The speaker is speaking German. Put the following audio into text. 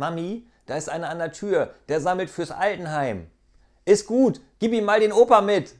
Mami, da ist einer an der Tür, der sammelt fürs Altenheim. Ist gut, gib ihm mal den Opa mit.